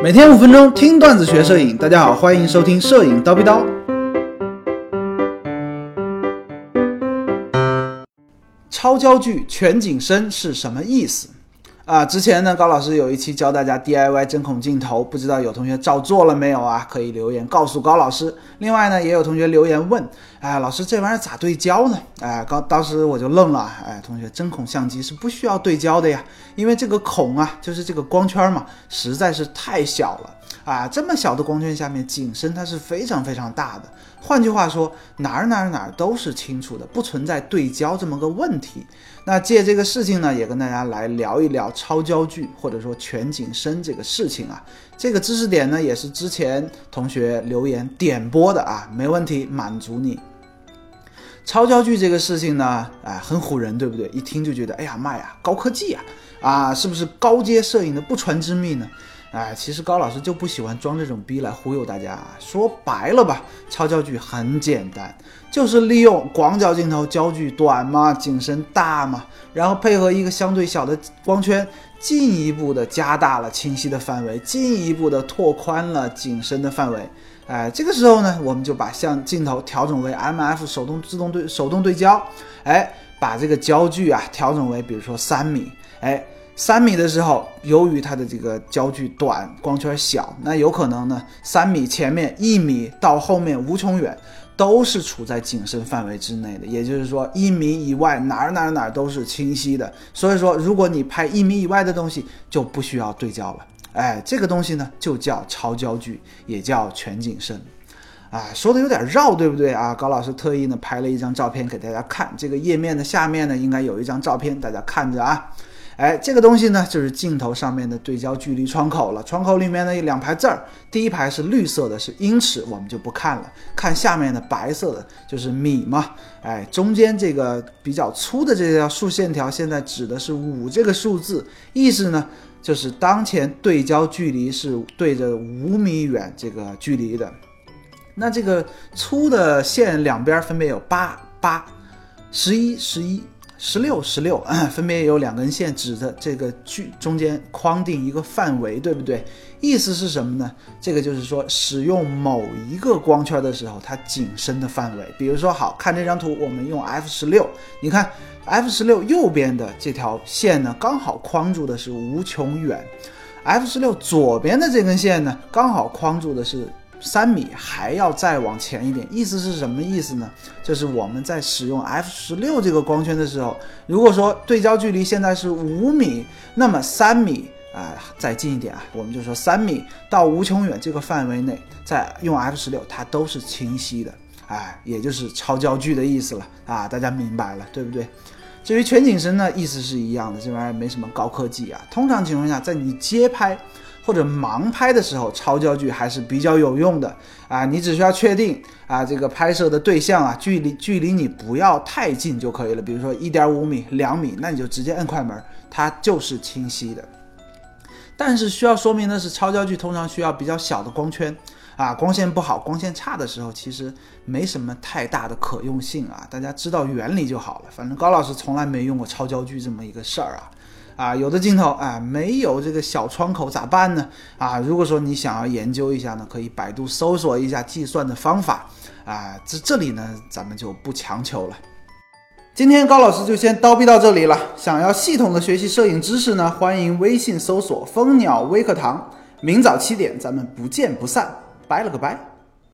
每天五分钟听段子学摄影，大家好，欢迎收听摄影叨逼叨。超焦距全景深是什么意思？啊，之前呢，高老师有一期教大家 DIY 针孔镜头，不知道有同学照做了没有啊？可以留言告诉高老师。另外呢，也有同学留言问，哎，老师这玩意儿咋对焦呢？哎，高当时我就愣了，哎，同学，针孔相机是不需要对焦的呀，因为这个孔啊，就是这个光圈嘛，实在是太小了。啊，这么小的光圈下面，景深它是非常非常大的。换句话说，哪儿哪儿哪儿都是清楚的，不存在对焦这么个问题。那借这个事情呢，也跟大家来聊一聊超焦距或者说全景深这个事情啊。这个知识点呢，也是之前同学留言点播的啊，没问题，满足你。超焦距这个事情呢，哎，很唬人，对不对？一听就觉得，哎呀妈呀，高科技呀，啊，是不是高阶摄影的不传之秘呢？哎，其实高老师就不喜欢装这种逼来忽悠大家。啊说白了吧，超焦距很简单，就是利用广角镜头焦距短嘛，景深大嘛，然后配合一个相对小的光圈，进一步的加大了清晰的范围，进一步的拓宽了景深的范围。哎，这个时候呢，我们就把像镜头调整为 M F 手动自动对手动对焦，哎，把这个焦距啊调整为比如说三米，哎。三米的时候，由于它的这个焦距短，光圈小，那有可能呢，三米前面一米到后面无穷远，都是处在景深范围之内的。也就是说，一米以外哪儿哪儿哪儿都是清晰的。所以说，如果你拍一米以外的东西，就不需要对焦了。哎，这个东西呢，就叫超焦距，也叫全景深。啊，说的有点绕，对不对啊？高老师特意呢拍了一张照片给大家看，这个页面的下面呢应该有一张照片，大家看着啊。哎，这个东西呢，就是镜头上面的对焦距离窗口了。窗口里面呢有两排字儿，第一排是绿色的，是英尺，我们就不看了。看下面的白色的，就是米嘛。哎，中间这个比较粗的这条竖线条，现在指的是五这个数字，意思呢就是当前对焦距离是对着五米远这个距离的。那这个粗的线两边分别有八八、十一、十一。十六十六，分别有两根线指着这个距中间框定一个范围，对不对？意思是什么呢？这个就是说，使用某一个光圈的时候，它景深的范围。比如说，好看这张图，我们用 f 十六，你看 f 十六右边的这条线呢，刚好框住的是无穷远；f 十六左边的这根线呢，刚好框住的是。三米还要再往前一点，意思是什么意思呢？就是我们在使用 f 十六这个光圈的时候，如果说对焦距离现在是五米，那么三米啊再近一点啊，我们就说三米到无穷远这个范围内，在用 f 十六它都是清晰的，哎，也就是超焦距的意思了啊，大家明白了对不对？至于全景声呢，意思是一样的，这玩意儿没什么高科技啊，通常情况下在你街拍。或者盲拍的时候，超焦距还是比较有用的啊！你只需要确定啊，这个拍摄的对象啊，距离距离你不要太近就可以了。比如说一点五米、两米，那你就直接摁快门，它就是清晰的。但是需要说明的是，超焦距通常需要比较小的光圈啊，光线不好、光线差的时候，其实没什么太大的可用性啊。大家知道原理就好了。反正高老师从来没用过超焦距这么一个事儿啊。啊，有的镜头啊没有这个小窗口咋办呢？啊，如果说你想要研究一下呢，可以百度搜索一下计算的方法啊。这这里呢，咱们就不强求了。今天高老师就先叨逼到这里了。想要系统的学习摄影知识呢，欢迎微信搜索蜂鸟微课堂。明早七点，咱们不见不散。拜了个拜。